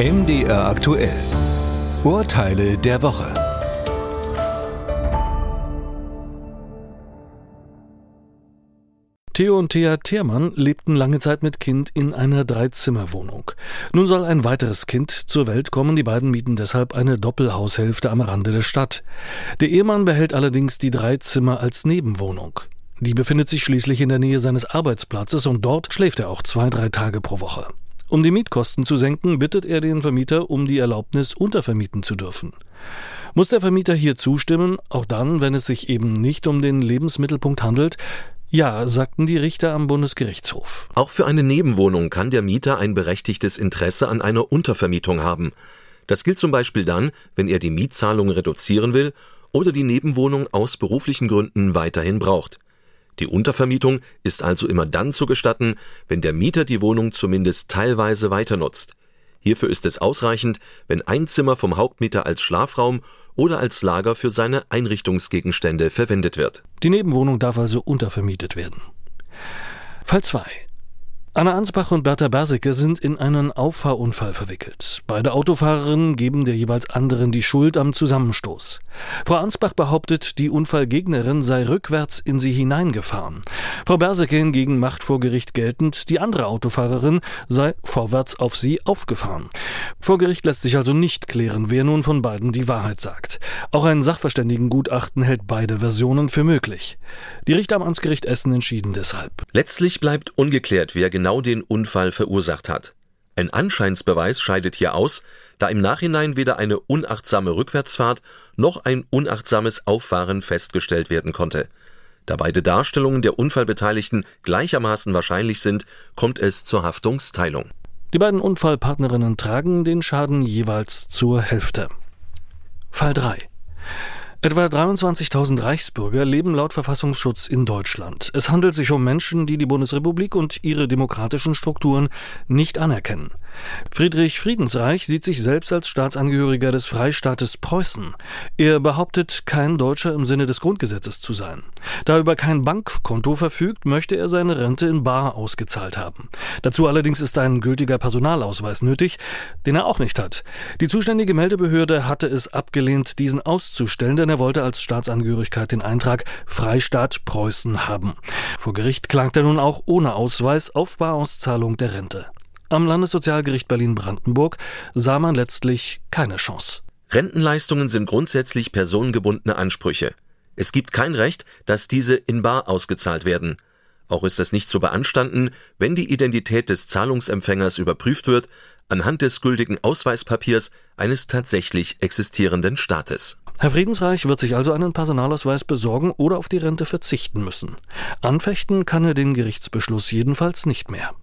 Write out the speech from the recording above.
MDR aktuell. Urteile der Woche. Theo und Thea Theermann lebten lange Zeit mit Kind in einer Dreizimmerwohnung. Nun soll ein weiteres Kind zur Welt kommen. Die beiden mieten deshalb eine Doppelhaushälfte am Rande der Stadt. Der Ehemann behält allerdings die drei Zimmer als Nebenwohnung. Die befindet sich schließlich in der Nähe seines Arbeitsplatzes und dort schläft er auch zwei, drei Tage pro Woche. Um die Mietkosten zu senken, bittet er den Vermieter um die Erlaubnis, untervermieten zu dürfen. Muss der Vermieter hier zustimmen, auch dann, wenn es sich eben nicht um den Lebensmittelpunkt handelt? Ja, sagten die Richter am Bundesgerichtshof. Auch für eine Nebenwohnung kann der Mieter ein berechtigtes Interesse an einer Untervermietung haben. Das gilt zum Beispiel dann, wenn er die Mietzahlung reduzieren will oder die Nebenwohnung aus beruflichen Gründen weiterhin braucht. Die Untervermietung ist also immer dann zu gestatten, wenn der Mieter die Wohnung zumindest teilweise weiter nutzt. Hierfür ist es ausreichend, wenn ein Zimmer vom Hauptmieter als Schlafraum oder als Lager für seine Einrichtungsgegenstände verwendet wird. Die Nebenwohnung darf also untervermietet werden. Fall 2. Anna Ansbach und Bertha Bersicke sind in einen Auffahrunfall verwickelt. Beide Autofahrerinnen geben der jeweils anderen die Schuld am Zusammenstoß. Frau Ansbach behauptet, die Unfallgegnerin sei rückwärts in sie hineingefahren. Frau Bersicke hingegen macht vor Gericht geltend, die andere Autofahrerin sei vorwärts auf sie aufgefahren. Vor Gericht lässt sich also nicht klären, wer nun von beiden die Wahrheit sagt. Auch ein Sachverständigengutachten hält beide Versionen für möglich. Die Richter am Amtsgericht Essen entschieden deshalb. Letztlich bleibt ungeklärt, wer den Unfall verursacht hat. Ein Anscheinsbeweis scheidet hier aus, da im Nachhinein weder eine unachtsame Rückwärtsfahrt noch ein unachtsames Auffahren festgestellt werden konnte. Da beide Darstellungen der Unfallbeteiligten gleichermaßen wahrscheinlich sind, kommt es zur Haftungsteilung. Die beiden Unfallpartnerinnen tragen den Schaden jeweils zur Hälfte. Fall 3. Etwa 23.000 Reichsbürger leben laut Verfassungsschutz in Deutschland. Es handelt sich um Menschen, die die Bundesrepublik und ihre demokratischen Strukturen nicht anerkennen. Friedrich Friedensreich sieht sich selbst als Staatsangehöriger des Freistaates Preußen. Er behauptet, kein Deutscher im Sinne des Grundgesetzes zu sein. Da er über kein Bankkonto verfügt, möchte er seine Rente in Bar ausgezahlt haben. Dazu allerdings ist ein gültiger Personalausweis nötig, den er auch nicht hat. Die zuständige Meldebehörde hatte es abgelehnt, diesen auszustellen, denn er wollte als Staatsangehörigkeit den Eintrag Freistaat Preußen haben. Vor Gericht klagt er nun auch ohne Ausweis auf Barauszahlung der Rente. Am Landessozialgericht Berlin-Brandenburg sah man letztlich keine Chance. Rentenleistungen sind grundsätzlich personengebundene Ansprüche. Es gibt kein Recht, dass diese in bar ausgezahlt werden. Auch ist es nicht zu beanstanden, wenn die Identität des Zahlungsempfängers überprüft wird, anhand des gültigen Ausweispapiers eines tatsächlich existierenden Staates. Herr Friedensreich wird sich also einen Personalausweis besorgen oder auf die Rente verzichten müssen. Anfechten kann er den Gerichtsbeschluss jedenfalls nicht mehr.